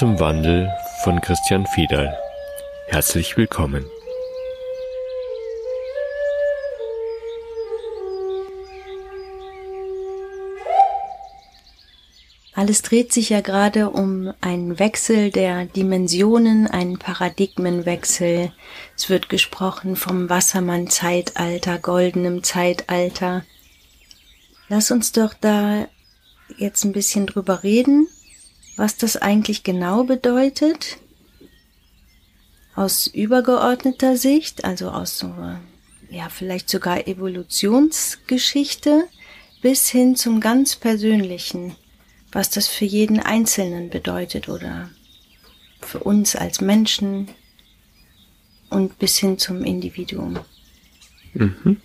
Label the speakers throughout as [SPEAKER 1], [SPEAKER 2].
[SPEAKER 1] Zum Wandel von Christian Fiedal. Herzlich willkommen.
[SPEAKER 2] Alles dreht sich ja gerade um einen Wechsel der Dimensionen, einen Paradigmenwechsel. Es wird gesprochen vom Wassermann-Zeitalter, goldenem Zeitalter. Lass uns doch da jetzt ein bisschen drüber reden, was das eigentlich genau bedeutet. Aus übergeordneter Sicht, also aus so, ja, vielleicht sogar Evolutionsgeschichte bis hin zum ganz persönlichen was das für jeden Einzelnen bedeutet oder für uns als Menschen und bis hin zum Individuum. Mhm.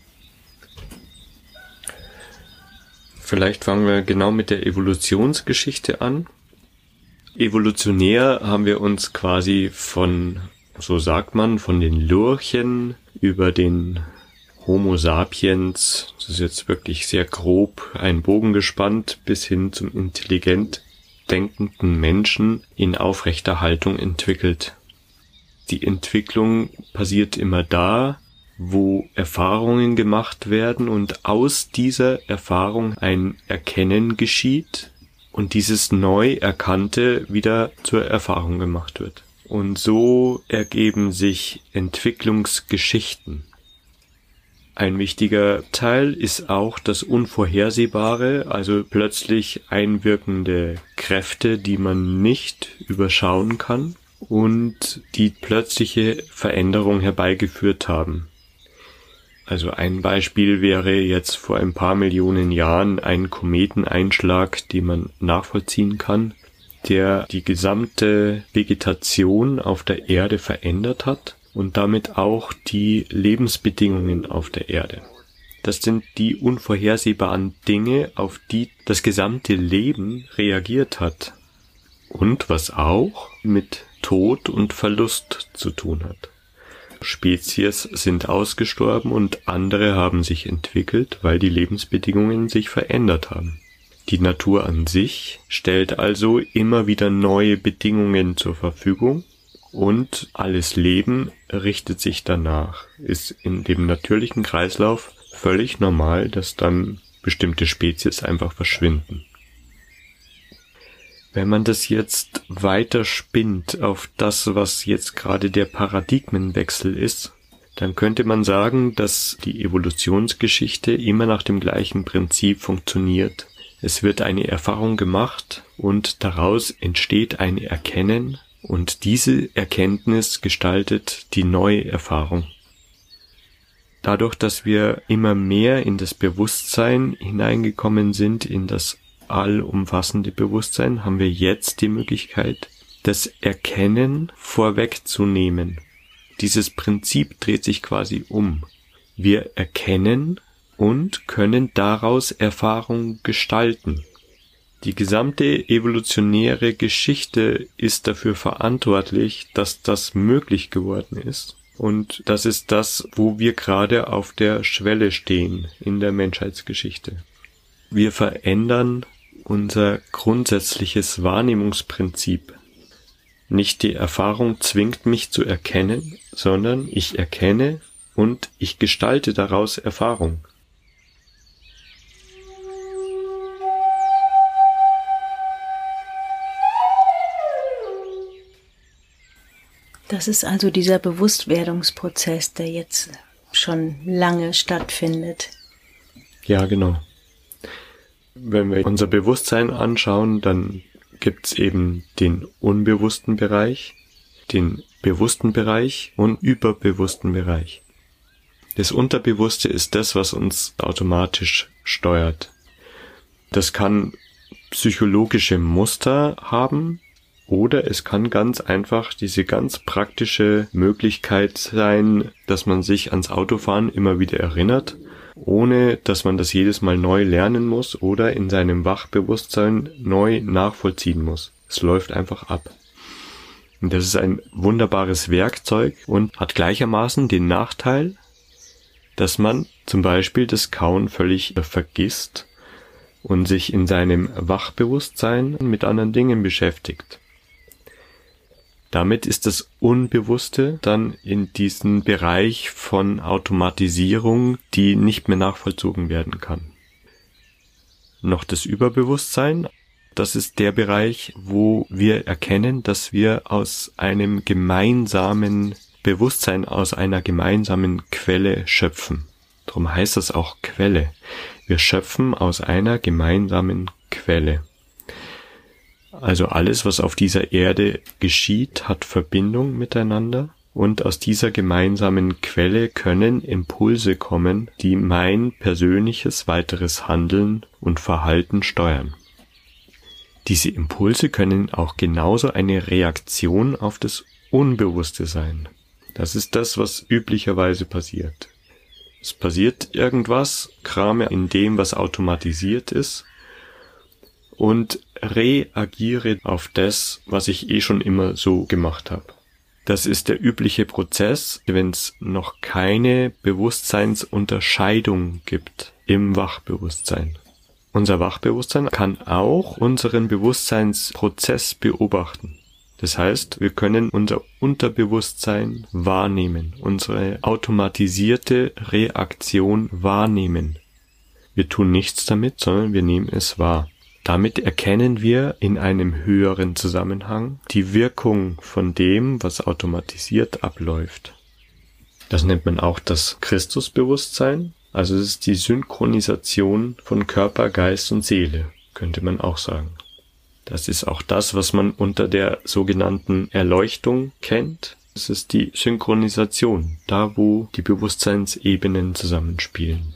[SPEAKER 1] Vielleicht fangen wir genau mit der Evolutionsgeschichte an. Evolutionär haben wir uns quasi von, so sagt man, von den Lurchen über den Homo sapiens, das ist jetzt wirklich sehr grob ein Bogen gespannt, bis hin zum intelligent denkenden Menschen in aufrechter Haltung entwickelt. Die Entwicklung passiert immer da, wo Erfahrungen gemacht werden und aus dieser Erfahrung ein Erkennen geschieht und dieses neu Erkannte wieder zur Erfahrung gemacht wird. Und so ergeben sich Entwicklungsgeschichten. Ein wichtiger Teil ist auch das Unvorhersehbare, also plötzlich einwirkende Kräfte, die man nicht überschauen kann und die plötzliche Veränderung herbeigeführt haben. Also ein Beispiel wäre jetzt vor ein paar Millionen Jahren ein Kometeneinschlag, den man nachvollziehen kann, der die gesamte Vegetation auf der Erde verändert hat und damit auch die Lebensbedingungen auf der Erde. Das sind die unvorhersehbaren Dinge, auf die das gesamte Leben reagiert hat. Und was auch mit Tod und Verlust zu tun hat. Spezies sind ausgestorben und andere haben sich entwickelt, weil die Lebensbedingungen sich verändert haben. Die Natur an sich stellt also immer wieder neue Bedingungen zur Verfügung und alles Leben richtet sich danach. Ist in dem natürlichen Kreislauf völlig normal, dass dann bestimmte Spezies einfach verschwinden. Wenn man das jetzt weiter spinnt auf das, was jetzt gerade der Paradigmenwechsel ist, dann könnte man sagen, dass die Evolutionsgeschichte immer nach dem gleichen Prinzip funktioniert. Es wird eine Erfahrung gemacht und daraus entsteht ein Erkennen und diese Erkenntnis gestaltet die neue Erfahrung. Dadurch, dass wir immer mehr in das Bewusstsein hineingekommen sind, in das allumfassende Bewusstsein, haben wir jetzt die Möglichkeit, das Erkennen vorwegzunehmen. Dieses Prinzip dreht sich quasi um. Wir erkennen und können daraus Erfahrung gestalten. Die gesamte evolutionäre Geschichte ist dafür verantwortlich, dass das möglich geworden ist. Und das ist das, wo wir gerade auf der Schwelle stehen in der Menschheitsgeschichte. Wir verändern unser grundsätzliches Wahrnehmungsprinzip. Nicht die Erfahrung zwingt mich zu erkennen, sondern ich erkenne und ich gestalte daraus Erfahrung.
[SPEAKER 2] Das ist also dieser Bewusstwerdungsprozess, der jetzt schon lange stattfindet.
[SPEAKER 1] Ja, genau. Wenn wir unser Bewusstsein anschauen, dann gibt's eben den unbewussten Bereich, den bewussten Bereich und überbewussten Bereich. Das Unterbewusste ist das, was uns automatisch steuert. Das kann psychologische Muster haben, oder es kann ganz einfach diese ganz praktische Möglichkeit sein, dass man sich ans Autofahren immer wieder erinnert, ohne dass man das jedes Mal neu lernen muss oder in seinem Wachbewusstsein neu nachvollziehen muss. Es läuft einfach ab. Und das ist ein wunderbares Werkzeug und hat gleichermaßen den Nachteil, dass man zum Beispiel das Kauen völlig vergisst und sich in seinem Wachbewusstsein mit anderen Dingen beschäftigt. Damit ist das Unbewusste dann in diesen Bereich von Automatisierung, die nicht mehr nachvollzogen werden kann. Noch das Überbewusstsein, das ist der Bereich, wo wir erkennen, dass wir aus einem gemeinsamen Bewusstsein, aus einer gemeinsamen Quelle schöpfen. Darum heißt das auch Quelle. Wir schöpfen aus einer gemeinsamen Quelle. Also alles, was auf dieser Erde geschieht, hat Verbindung miteinander und aus dieser gemeinsamen Quelle können Impulse kommen, die mein persönliches weiteres Handeln und Verhalten steuern. Diese Impulse können auch genauso eine Reaktion auf das Unbewusste sein. Das ist das, was üblicherweise passiert. Es passiert irgendwas, krame in dem, was automatisiert ist und reagiere auf das, was ich eh schon immer so gemacht habe. Das ist der übliche Prozess, wenn es noch keine Bewusstseinsunterscheidung gibt im Wachbewusstsein. Unser Wachbewusstsein kann auch unseren Bewusstseinsprozess beobachten. Das heißt, wir können unser Unterbewusstsein wahrnehmen, unsere automatisierte Reaktion wahrnehmen. Wir tun nichts damit, sondern wir nehmen es wahr. Damit erkennen wir in einem höheren Zusammenhang die Wirkung von dem, was automatisiert abläuft. Das nennt man auch das Christusbewusstsein, also es ist die Synchronisation von Körper, Geist und Seele, könnte man auch sagen. Das ist auch das, was man unter der sogenannten Erleuchtung kennt. Es ist die Synchronisation, da wo die Bewusstseinsebenen zusammenspielen.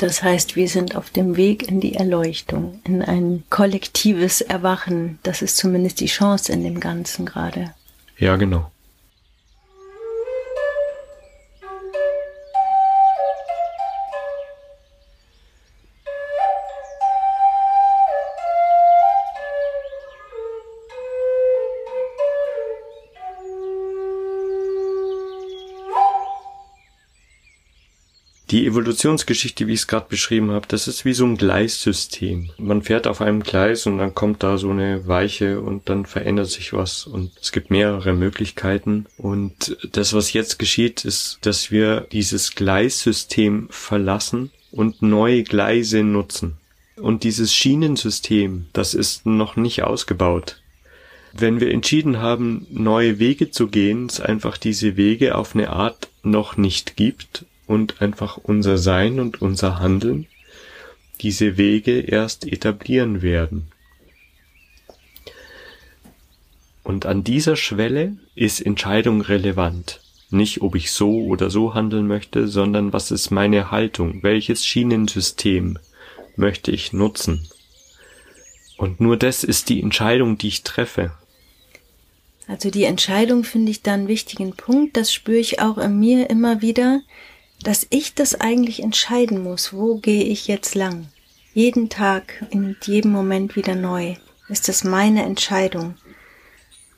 [SPEAKER 2] Das heißt, wir sind auf dem Weg in die Erleuchtung, in ein kollektives Erwachen. Das ist zumindest die Chance in dem Ganzen gerade.
[SPEAKER 1] Ja, genau. Die Evolutionsgeschichte, wie ich es gerade beschrieben habe, das ist wie so ein Gleissystem. Man fährt auf einem Gleis und dann kommt da so eine Weiche und dann verändert sich was und es gibt mehrere Möglichkeiten. Und das, was jetzt geschieht, ist, dass wir dieses Gleissystem verlassen und neue Gleise nutzen. Und dieses Schienensystem, das ist noch nicht ausgebaut. Wenn wir entschieden haben, neue Wege zu gehen, es einfach diese Wege auf eine Art noch nicht gibt und einfach unser Sein und unser Handeln diese Wege erst etablieren werden. Und an dieser Schwelle ist Entscheidung relevant. Nicht, ob ich so oder so handeln möchte, sondern was ist meine Haltung? Welches Schienensystem möchte ich nutzen? Und nur das ist die Entscheidung, die ich treffe.
[SPEAKER 2] Also die Entscheidung finde ich da einen wichtigen Punkt. Das spüre ich auch in mir immer wieder, dass ich das eigentlich entscheiden muss, wo gehe ich jetzt lang. Jeden Tag, in jedem Moment wieder neu, ist das meine Entscheidung.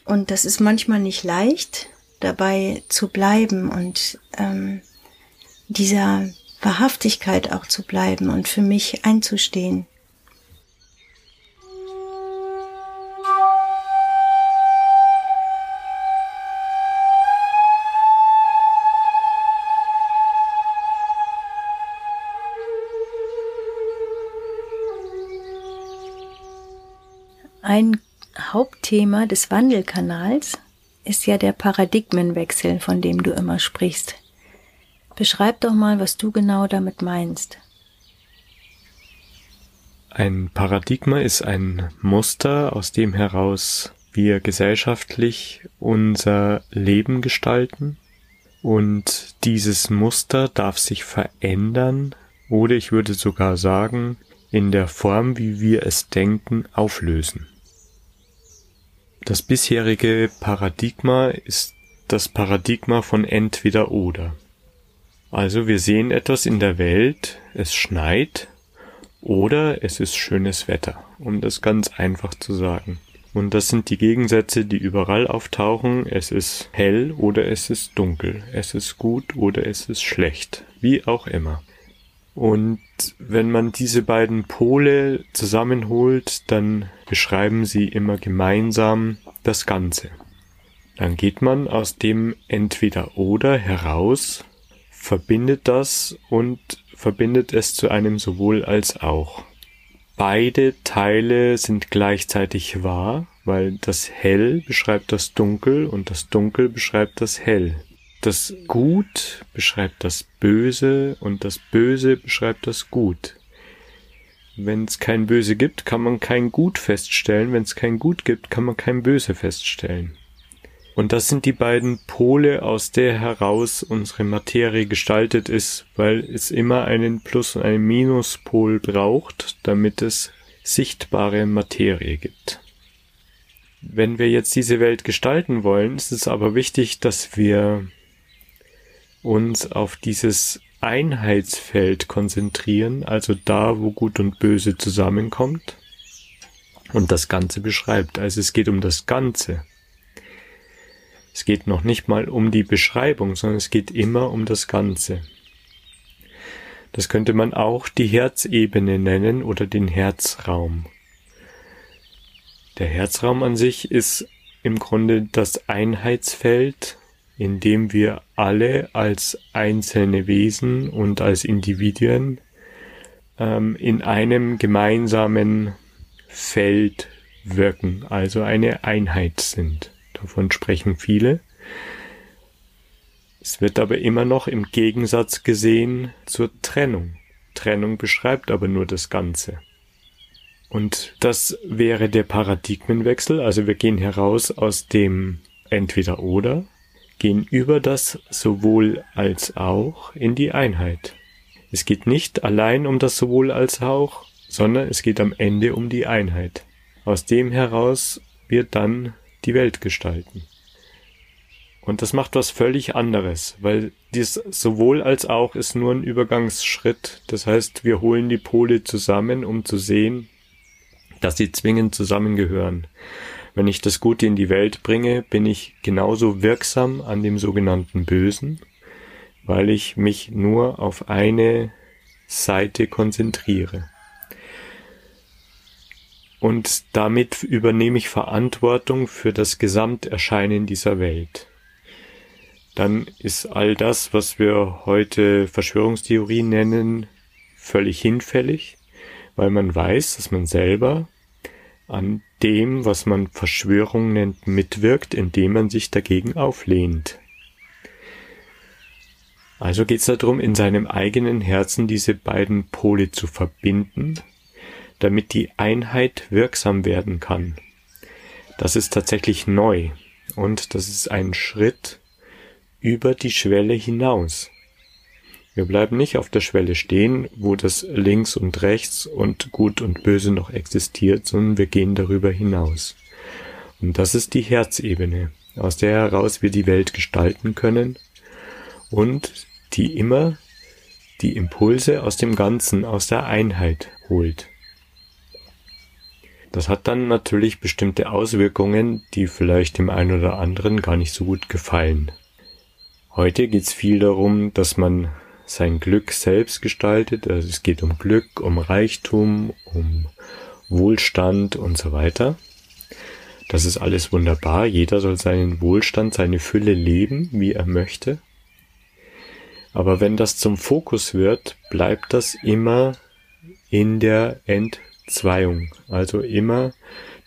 [SPEAKER 2] Und das ist manchmal nicht leicht, dabei zu bleiben und ähm, dieser Wahrhaftigkeit auch zu bleiben und für mich einzustehen. Ein Hauptthema des Wandelkanals ist ja der Paradigmenwechsel, von dem du immer sprichst. Beschreib doch mal, was du genau damit meinst.
[SPEAKER 1] Ein Paradigma ist ein Muster, aus dem heraus wir gesellschaftlich unser Leben gestalten. Und dieses Muster darf sich verändern oder ich würde sogar sagen, in der Form, wie wir es denken, auflösen. Das bisherige Paradigma ist das Paradigma von entweder oder. Also wir sehen etwas in der Welt, es schneit oder es ist schönes Wetter, um das ganz einfach zu sagen. Und das sind die Gegensätze, die überall auftauchen. Es ist hell oder es ist dunkel. Es ist gut oder es ist schlecht. Wie auch immer. Und wenn man diese beiden Pole zusammenholt, dann beschreiben sie immer gemeinsam das Ganze. Dann geht man aus dem entweder oder heraus, verbindet das und verbindet es zu einem sowohl als auch. Beide Teile sind gleichzeitig wahr, weil das Hell beschreibt das Dunkel und das Dunkel beschreibt das Hell. Das Gut beschreibt das Böse und das Böse beschreibt das Gut. Wenn es kein Böse gibt, kann man kein Gut feststellen. Wenn es kein Gut gibt, kann man kein Böse feststellen. Und das sind die beiden Pole, aus der heraus unsere Materie gestaltet ist, weil es immer einen Plus- und einen Minuspol braucht, damit es sichtbare Materie gibt. Wenn wir jetzt diese Welt gestalten wollen, ist es aber wichtig, dass wir uns auf dieses Einheitsfeld konzentrieren, also da, wo Gut und Böse zusammenkommt und das Ganze beschreibt. Also es geht um das Ganze. Es geht noch nicht mal um die Beschreibung, sondern es geht immer um das Ganze. Das könnte man auch die Herzebene nennen oder den Herzraum. Der Herzraum an sich ist im Grunde das Einheitsfeld, in dem wir alle als einzelne Wesen und als Individuen ähm, in einem gemeinsamen Feld wirken, also eine Einheit sind. Davon sprechen viele. Es wird aber immer noch im Gegensatz gesehen zur Trennung. Trennung beschreibt aber nur das Ganze. Und das wäre der Paradigmenwechsel. Also wir gehen heraus aus dem entweder oder, gehen über das sowohl als auch in die Einheit. Es geht nicht allein um das sowohl als auch, sondern es geht am Ende um die Einheit. Aus dem heraus wird dann die Welt gestalten. Und das macht was völlig anderes, weil dies sowohl als auch ist nur ein Übergangsschritt. Das heißt, wir holen die Pole zusammen, um zu sehen, dass sie zwingend zusammengehören. Wenn ich das Gute in die Welt bringe, bin ich genauso wirksam an dem sogenannten Bösen, weil ich mich nur auf eine Seite konzentriere und damit übernehme ich Verantwortung für das Gesamterscheinen dieser Welt. Dann ist all das, was wir heute Verschwörungstheorie nennen, völlig hinfällig, weil man weiß, dass man selber an dem, was man Verschwörung nennt, mitwirkt, indem man sich dagegen auflehnt. Also geht es darum, in seinem eigenen Herzen diese beiden Pole zu verbinden damit die Einheit wirksam werden kann. Das ist tatsächlich neu und das ist ein Schritt über die Schwelle hinaus. Wir bleiben nicht auf der Schwelle stehen, wo das links und rechts und gut und böse noch existiert, sondern wir gehen darüber hinaus. Und das ist die Herzebene, aus der heraus wir die Welt gestalten können und die immer die Impulse aus dem Ganzen, aus der Einheit holt. Das hat dann natürlich bestimmte Auswirkungen, die vielleicht dem einen oder anderen gar nicht so gut gefallen. Heute geht es viel darum, dass man sein Glück selbst gestaltet. Also es geht um Glück, um Reichtum, um Wohlstand und so weiter. Das ist alles wunderbar. Jeder soll seinen Wohlstand, seine Fülle leben, wie er möchte. Aber wenn das zum Fokus wird, bleibt das immer in der Entzweiung, also immer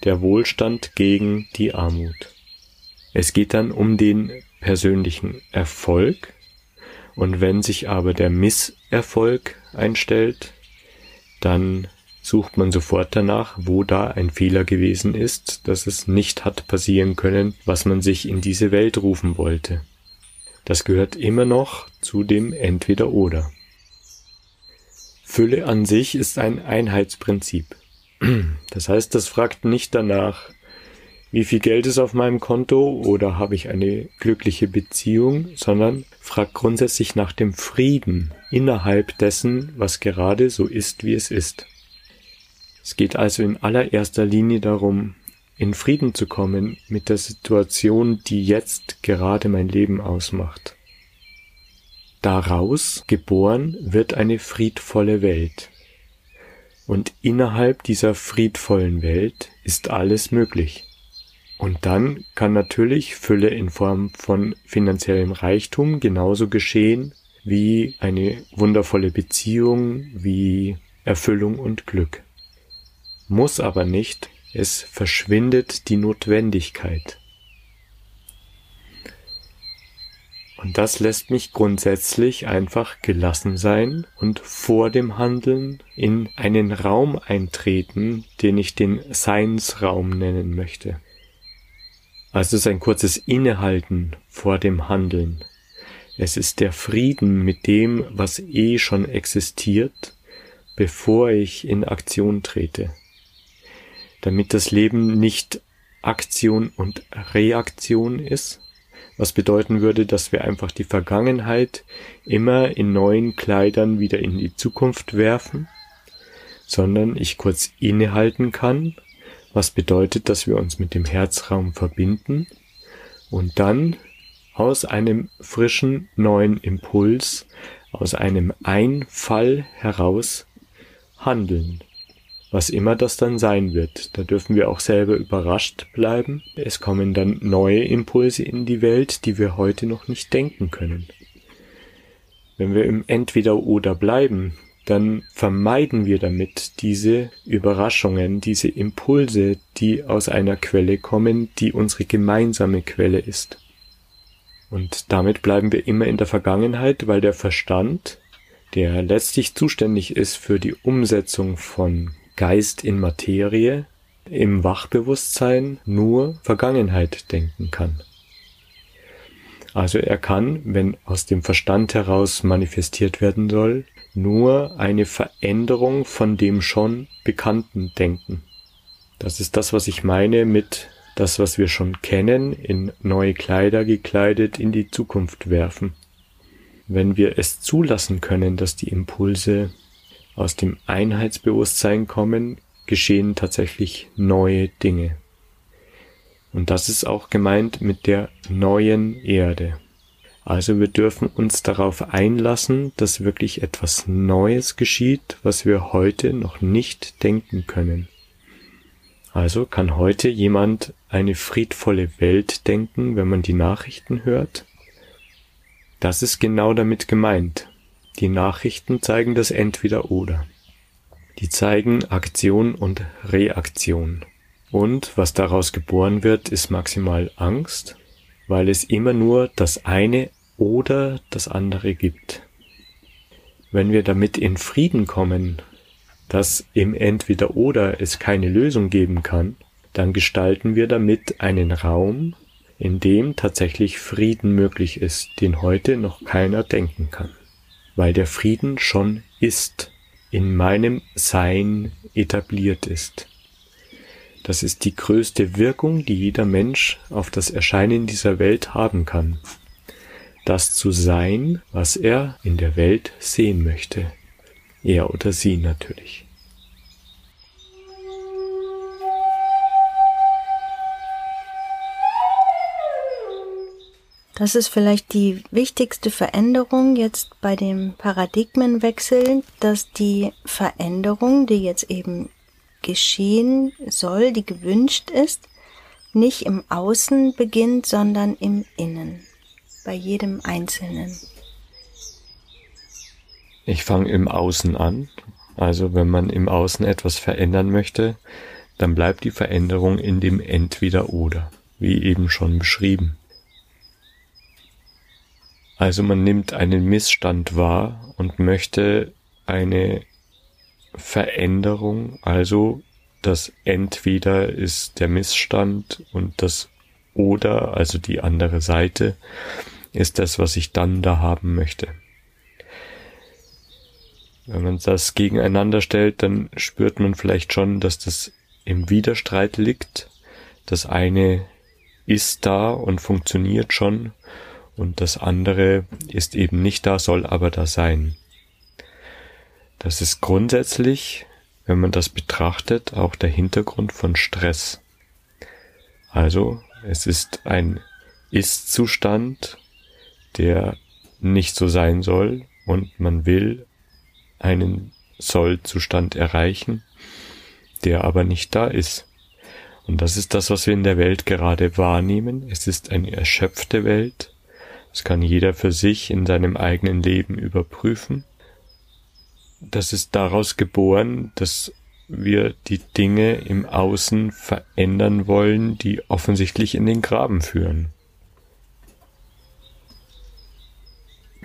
[SPEAKER 1] der Wohlstand gegen die Armut. Es geht dann um den persönlichen Erfolg und wenn sich aber der Misserfolg einstellt, dann sucht man sofort danach, wo da ein Fehler gewesen ist, dass es nicht hat passieren können, was man sich in diese Welt rufen wollte. Das gehört immer noch zu dem Entweder oder. Fülle an sich ist ein Einheitsprinzip. Das heißt, das fragt nicht danach, wie viel Geld ist auf meinem Konto oder habe ich eine glückliche Beziehung, sondern fragt grundsätzlich nach dem Frieden innerhalb dessen, was gerade so ist, wie es ist. Es geht also in allererster Linie darum, in Frieden zu kommen mit der Situation, die jetzt gerade mein Leben ausmacht. Daraus geboren wird eine friedvolle Welt. Und innerhalb dieser friedvollen Welt ist alles möglich. Und dann kann natürlich Fülle in Form von finanziellem Reichtum genauso geschehen wie eine wundervolle Beziehung, wie Erfüllung und Glück. Muss aber nicht, es verschwindet die Notwendigkeit. Und das lässt mich grundsätzlich einfach gelassen sein und vor dem Handeln in einen Raum eintreten, den ich den Seinsraum nennen möchte. Also es ist ein kurzes Innehalten vor dem Handeln. Es ist der Frieden mit dem, was eh schon existiert, bevor ich in Aktion trete. Damit das Leben nicht Aktion und Reaktion ist, was bedeuten würde, dass wir einfach die Vergangenheit immer in neuen Kleidern wieder in die Zukunft werfen, sondern ich kurz innehalten kann, was bedeutet, dass wir uns mit dem Herzraum verbinden und dann aus einem frischen neuen Impuls, aus einem Einfall heraus handeln was immer das dann sein wird. Da dürfen wir auch selber überrascht bleiben. Es kommen dann neue Impulse in die Welt, die wir heute noch nicht denken können. Wenn wir im Entweder oder bleiben, dann vermeiden wir damit diese Überraschungen, diese Impulse, die aus einer Quelle kommen, die unsere gemeinsame Quelle ist. Und damit bleiben wir immer in der Vergangenheit, weil der Verstand, der letztlich zuständig ist für die Umsetzung von Geist in Materie im Wachbewusstsein nur Vergangenheit denken kann. Also er kann, wenn aus dem Verstand heraus manifestiert werden soll, nur eine Veränderung von dem schon Bekannten denken. Das ist das, was ich meine mit das, was wir schon kennen, in neue Kleider gekleidet in die Zukunft werfen. Wenn wir es zulassen können, dass die Impulse aus dem Einheitsbewusstsein kommen, geschehen tatsächlich neue Dinge. Und das ist auch gemeint mit der neuen Erde. Also wir dürfen uns darauf einlassen, dass wirklich etwas Neues geschieht, was wir heute noch nicht denken können. Also kann heute jemand eine friedvolle Welt denken, wenn man die Nachrichten hört? Das ist genau damit gemeint. Die Nachrichten zeigen das Entweder-Oder. Die zeigen Aktion und Reaktion. Und was daraus geboren wird, ist maximal Angst, weil es immer nur das eine oder das andere gibt. Wenn wir damit in Frieden kommen, dass im Entweder-Oder es keine Lösung geben kann, dann gestalten wir damit einen Raum, in dem tatsächlich Frieden möglich ist, den heute noch keiner denken kann weil der Frieden schon ist, in meinem Sein etabliert ist. Das ist die größte Wirkung, die jeder Mensch auf das Erscheinen dieser Welt haben kann. Das zu sein, was er in der Welt sehen möchte. Er oder sie natürlich.
[SPEAKER 2] Das ist vielleicht die wichtigste Veränderung jetzt bei dem Paradigmenwechsel, dass die Veränderung, die jetzt eben geschehen soll, die gewünscht ist, nicht im Außen beginnt, sondern im Innen, bei jedem Einzelnen.
[SPEAKER 1] Ich fange im Außen an. Also wenn man im Außen etwas verändern möchte, dann bleibt die Veränderung in dem Entweder oder, wie eben schon beschrieben. Also man nimmt einen Missstand wahr und möchte eine Veränderung, also das entweder ist der Missstand und das oder, also die andere Seite, ist das, was ich dann da haben möchte. Wenn man das gegeneinander stellt, dann spürt man vielleicht schon, dass das im Widerstreit liegt. Das eine ist da und funktioniert schon und das andere ist eben nicht da, soll aber da sein. Das ist grundsätzlich, wenn man das betrachtet, auch der Hintergrund von Stress. Also es ist ein Ist-Zustand, der nicht so sein soll und man will einen Soll-Zustand erreichen, der aber nicht da ist. Und das ist das, was wir in der Welt gerade wahrnehmen. Es ist eine erschöpfte Welt. Das kann jeder für sich in seinem eigenen Leben überprüfen. Das ist daraus geboren, dass wir die Dinge im Außen verändern wollen, die offensichtlich in den Graben führen.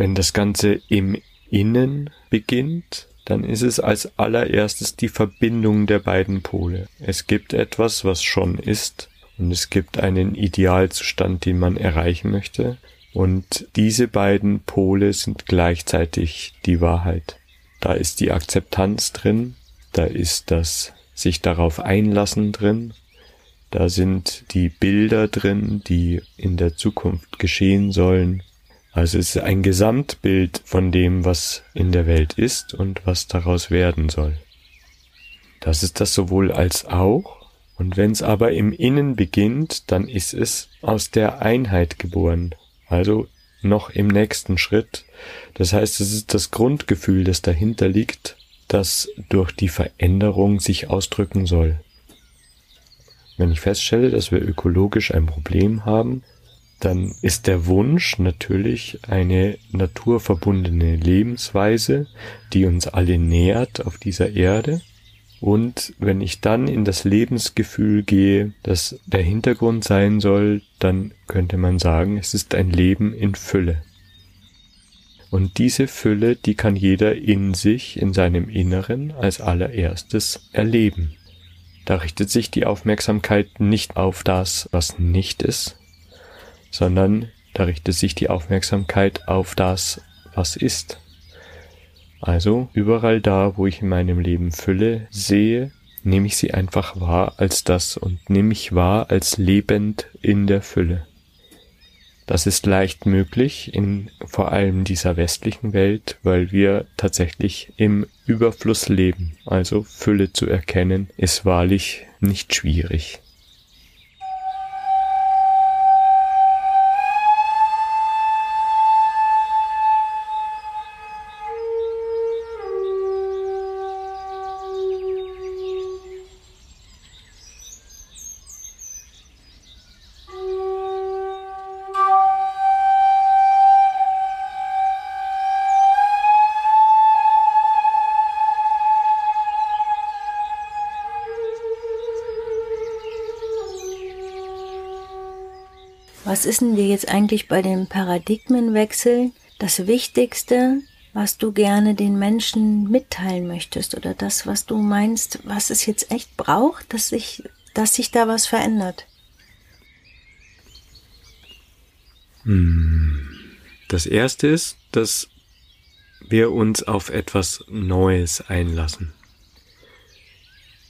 [SPEAKER 1] Wenn das Ganze im Innen beginnt, dann ist es als allererstes die Verbindung der beiden Pole. Es gibt etwas, was schon ist, und es gibt einen Idealzustand, den man erreichen möchte, und diese beiden Pole sind gleichzeitig die Wahrheit. Da ist die Akzeptanz drin, da ist das sich darauf einlassen drin, da sind die Bilder drin, die in der Zukunft geschehen sollen. Also es ist ein Gesamtbild von dem, was in der Welt ist und was daraus werden soll. Das ist das sowohl als auch. Und wenn es aber im Innen beginnt, dann ist es aus der Einheit geboren. Also noch im nächsten Schritt. Das heißt, es ist das Grundgefühl, das dahinter liegt, das durch die Veränderung sich ausdrücken soll. Wenn ich feststelle, dass wir ökologisch ein Problem haben, dann ist der Wunsch natürlich eine naturverbundene Lebensweise, die uns alle nährt auf dieser Erde. Und wenn ich dann in das Lebensgefühl gehe, das der Hintergrund sein soll, dann könnte man sagen, es ist ein Leben in Fülle. Und diese Fülle, die kann jeder in sich, in seinem Inneren als allererstes erleben. Da richtet sich die Aufmerksamkeit nicht auf das, was nicht ist, sondern da richtet sich die Aufmerksamkeit auf das, was ist. Also überall da, wo ich in meinem Leben Fülle sehe, nehme ich sie einfach wahr als das und nehme ich wahr als lebend in der Fülle. Das ist leicht möglich in vor allem dieser westlichen Welt, weil wir tatsächlich im Überfluss leben. Also Fülle zu erkennen ist wahrlich nicht schwierig.
[SPEAKER 2] Was ist denn dir jetzt eigentlich bei dem Paradigmenwechsel das Wichtigste, was du gerne den Menschen mitteilen möchtest oder das, was du meinst, was es jetzt echt braucht, dass sich, dass sich da was verändert?
[SPEAKER 1] Hm. Das erste ist, dass wir uns auf etwas Neues einlassen.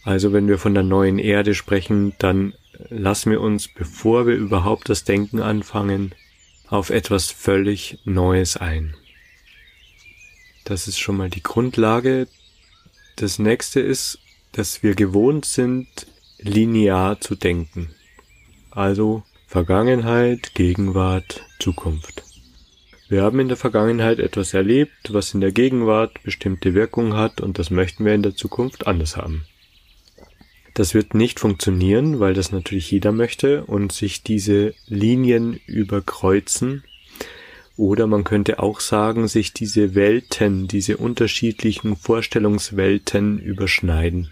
[SPEAKER 1] Also wenn wir von der neuen Erde sprechen, dann lassen wir uns, bevor wir überhaupt das Denken anfangen, auf etwas völlig Neues ein. Das ist schon mal die Grundlage. Das nächste ist, dass wir gewohnt sind, linear zu denken. Also Vergangenheit, Gegenwart, Zukunft. Wir haben in der Vergangenheit etwas erlebt, was in der Gegenwart bestimmte Wirkung hat und das möchten wir in der Zukunft anders haben. Das wird nicht funktionieren, weil das natürlich jeder möchte und sich diese Linien überkreuzen. Oder man könnte auch sagen, sich diese Welten, diese unterschiedlichen Vorstellungswelten überschneiden.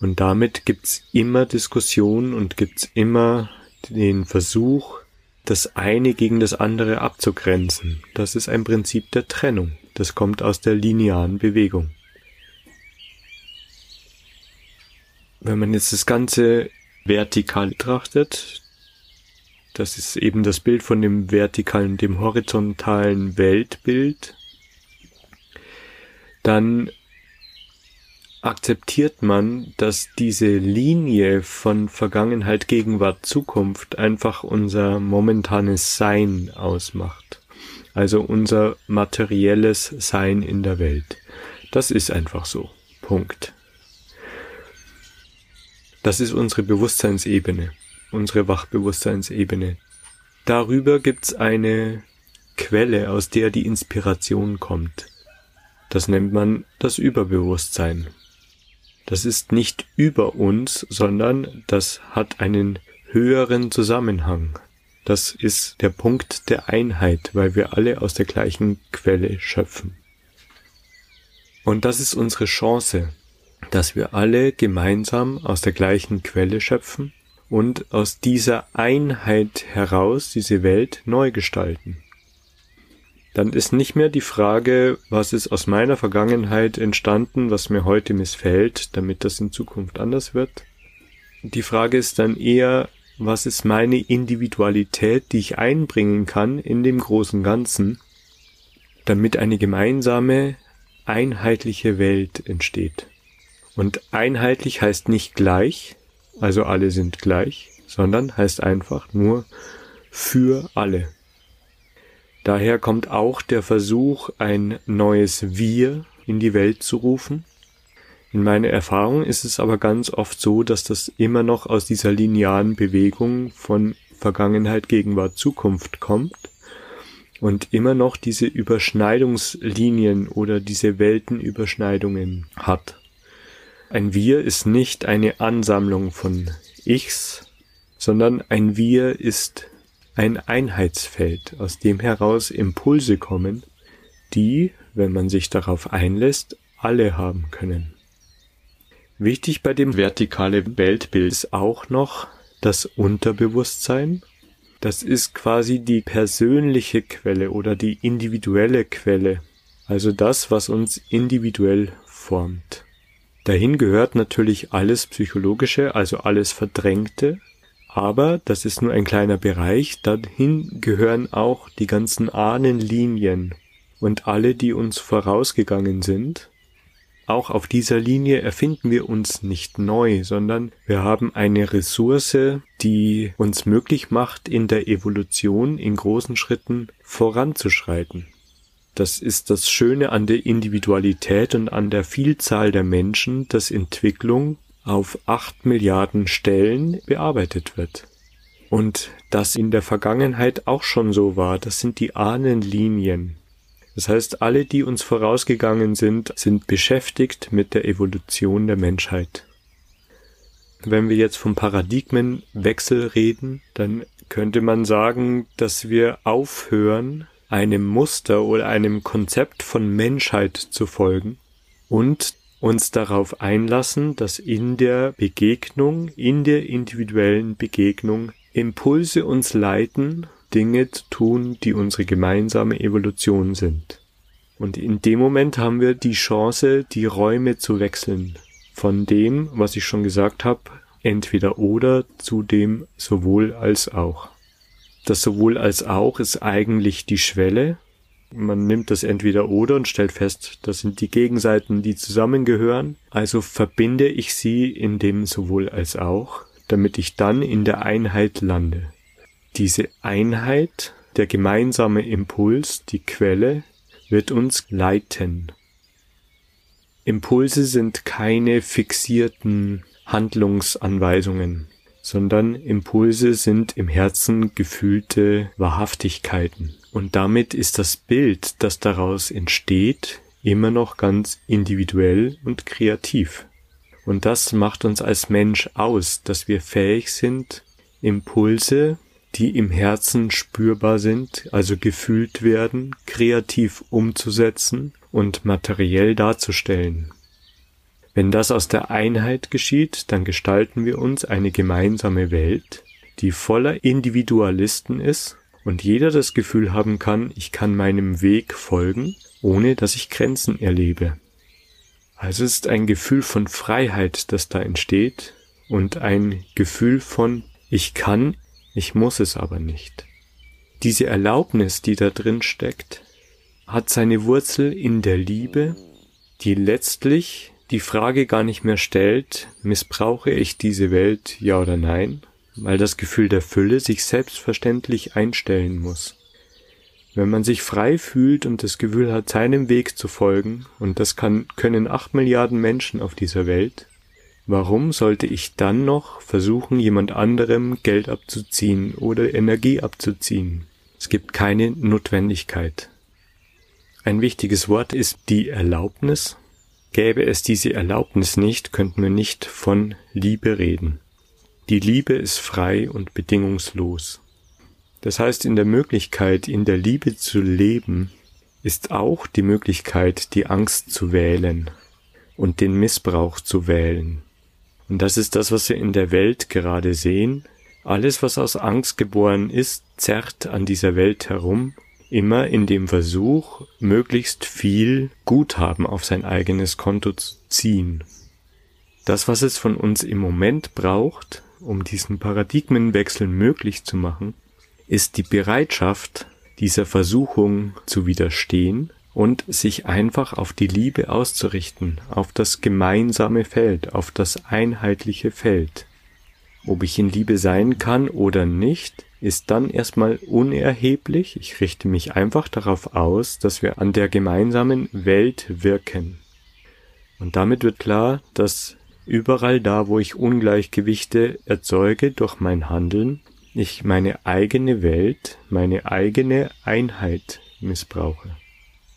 [SPEAKER 1] Und damit gibt's immer Diskussion und gibt's immer den Versuch, das eine gegen das andere abzugrenzen. Das ist ein Prinzip der Trennung. Das kommt aus der linearen Bewegung. Wenn man jetzt das Ganze vertikal betrachtet, das ist eben das Bild von dem vertikalen, dem horizontalen Weltbild, dann akzeptiert man, dass diese Linie von Vergangenheit, Gegenwart, Zukunft einfach unser momentanes Sein ausmacht. Also unser materielles Sein in der Welt. Das ist einfach so. Punkt. Das ist unsere Bewusstseinsebene, unsere Wachbewusstseinsebene. Darüber gibt's eine Quelle, aus der die Inspiration kommt. Das nennt man das Überbewusstsein. Das ist nicht über uns, sondern das hat einen höheren Zusammenhang. Das ist der Punkt der Einheit, weil wir alle aus der gleichen Quelle schöpfen. Und das ist unsere Chance, dass wir alle gemeinsam aus der gleichen Quelle schöpfen und aus dieser Einheit heraus diese Welt neu gestalten. Dann ist nicht mehr die Frage, was ist aus meiner Vergangenheit entstanden, was mir heute missfällt, damit das in Zukunft anders wird. Die Frage ist dann eher, was ist meine Individualität, die ich einbringen kann in dem großen Ganzen, damit eine gemeinsame, einheitliche Welt entsteht. Und einheitlich heißt nicht gleich, also alle sind gleich, sondern heißt einfach nur für alle. Daher kommt auch der Versuch, ein neues Wir in die Welt zu rufen, in meiner Erfahrung ist es aber ganz oft so, dass das immer noch aus dieser linearen Bewegung von Vergangenheit, Gegenwart, Zukunft kommt und immer noch diese Überschneidungslinien oder diese Weltenüberschneidungen hat. Ein Wir ist nicht eine Ansammlung von Ichs, sondern ein Wir ist ein Einheitsfeld, aus dem heraus Impulse kommen, die, wenn man sich darauf einlässt, alle haben können. Wichtig bei dem vertikale Weltbild ist auch noch das Unterbewusstsein. Das ist quasi die persönliche Quelle oder die individuelle Quelle. Also das, was uns individuell formt. Dahin gehört natürlich alles Psychologische, also alles Verdrängte. Aber das ist nur ein kleiner Bereich. Dahin gehören auch die ganzen Ahnenlinien und alle, die uns vorausgegangen sind auch auf dieser Linie erfinden wir uns nicht neu, sondern wir haben eine Ressource, die uns möglich macht, in der Evolution in großen Schritten voranzuschreiten. Das ist das Schöne an der Individualität und an der Vielzahl der Menschen, dass Entwicklung auf acht Milliarden Stellen bearbeitet wird. Und das in der Vergangenheit auch schon so war, das sind die Ahnenlinien. Das heißt, alle, die uns vorausgegangen sind, sind beschäftigt mit der Evolution der Menschheit. Wenn wir jetzt vom Paradigmenwechsel reden, dann könnte man sagen, dass wir aufhören, einem Muster oder einem Konzept von Menschheit zu folgen und uns darauf einlassen, dass in der Begegnung, in der individuellen Begegnung Impulse uns leiten Dinge zu tun, die unsere gemeinsame Evolution sind. Und in dem Moment haben wir die Chance, die Räume zu wechseln. Von dem, was ich schon gesagt habe, entweder oder zu dem sowohl als auch. Das sowohl als auch ist eigentlich die Schwelle. Man nimmt das entweder oder und stellt fest, das sind die Gegenseiten, die zusammengehören. Also verbinde ich sie in dem sowohl als auch, damit ich dann in der Einheit lande diese Einheit, der gemeinsame Impuls, die Quelle, wird uns leiten. Impulse sind keine fixierten Handlungsanweisungen, sondern Impulse sind im Herzen gefühlte Wahrhaftigkeiten. Und damit ist das Bild, das daraus entsteht, immer noch ganz individuell und kreativ. Und das macht uns als Mensch aus, dass wir fähig sind, Impulse die im Herzen spürbar sind, also gefühlt werden, kreativ umzusetzen und materiell darzustellen. Wenn das aus der Einheit geschieht, dann gestalten wir uns eine gemeinsame Welt, die voller Individualisten ist und jeder das Gefühl haben kann, ich kann meinem Weg folgen, ohne dass ich Grenzen erlebe. Also ist ein Gefühl von Freiheit, das da entsteht und ein Gefühl von ich kann ich muss es aber nicht. Diese Erlaubnis, die da drin steckt, hat seine Wurzel in der Liebe, die letztlich die Frage gar nicht mehr stellt, missbrauche ich diese Welt, ja oder nein, weil das Gefühl der Fülle sich selbstverständlich einstellen muss. Wenn man sich frei fühlt und das Gefühl hat, seinem Weg zu folgen, und das kann, können acht Milliarden Menschen auf dieser Welt, Warum sollte ich dann noch versuchen, jemand anderem Geld abzuziehen oder Energie abzuziehen? Es gibt keine Notwendigkeit. Ein wichtiges Wort ist die Erlaubnis. Gäbe es diese Erlaubnis nicht, könnten wir nicht von Liebe reden. Die Liebe ist frei und bedingungslos. Das heißt, in der Möglichkeit, in der Liebe zu leben, ist auch die Möglichkeit, die Angst zu wählen und den Missbrauch zu wählen. Und das ist das, was wir in der Welt gerade sehen. Alles, was aus Angst geboren ist, zerrt an dieser Welt herum, immer in dem Versuch, möglichst viel Guthaben auf sein eigenes Konto zu ziehen. Das, was es von uns im Moment braucht, um diesen Paradigmenwechsel möglich zu machen, ist die Bereitschaft, dieser Versuchung zu widerstehen und sich einfach auf die Liebe auszurichten, auf das gemeinsame Feld, auf das einheitliche Feld. Ob ich in Liebe sein kann oder nicht, ist dann erstmal unerheblich. Ich richte mich einfach darauf aus, dass wir an der gemeinsamen Welt wirken. Und damit wird klar, dass überall da, wo ich Ungleichgewichte erzeuge durch mein Handeln, ich meine eigene Welt, meine eigene Einheit missbrauche.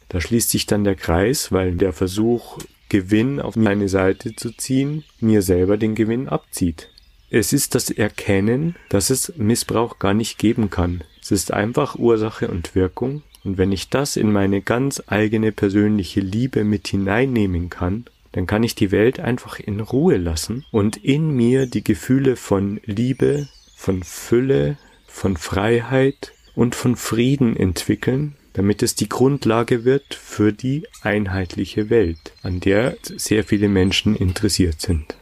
[SPEAKER 1] Da schließt sich dann der Kreis, weil der Versuch, Gewinn auf meine Seite zu ziehen, mir selber den Gewinn abzieht. Es ist das Erkennen, dass es Missbrauch gar nicht geben kann. Es ist einfach Ursache und Wirkung. Und wenn ich das in meine ganz eigene persönliche Liebe mit hineinnehmen kann, dann kann ich die Welt einfach in Ruhe lassen und in mir die Gefühle von Liebe, von Fülle, von Freiheit und von Frieden entwickeln, damit es die Grundlage wird für die einheitliche Welt, an der sehr viele Menschen interessiert sind.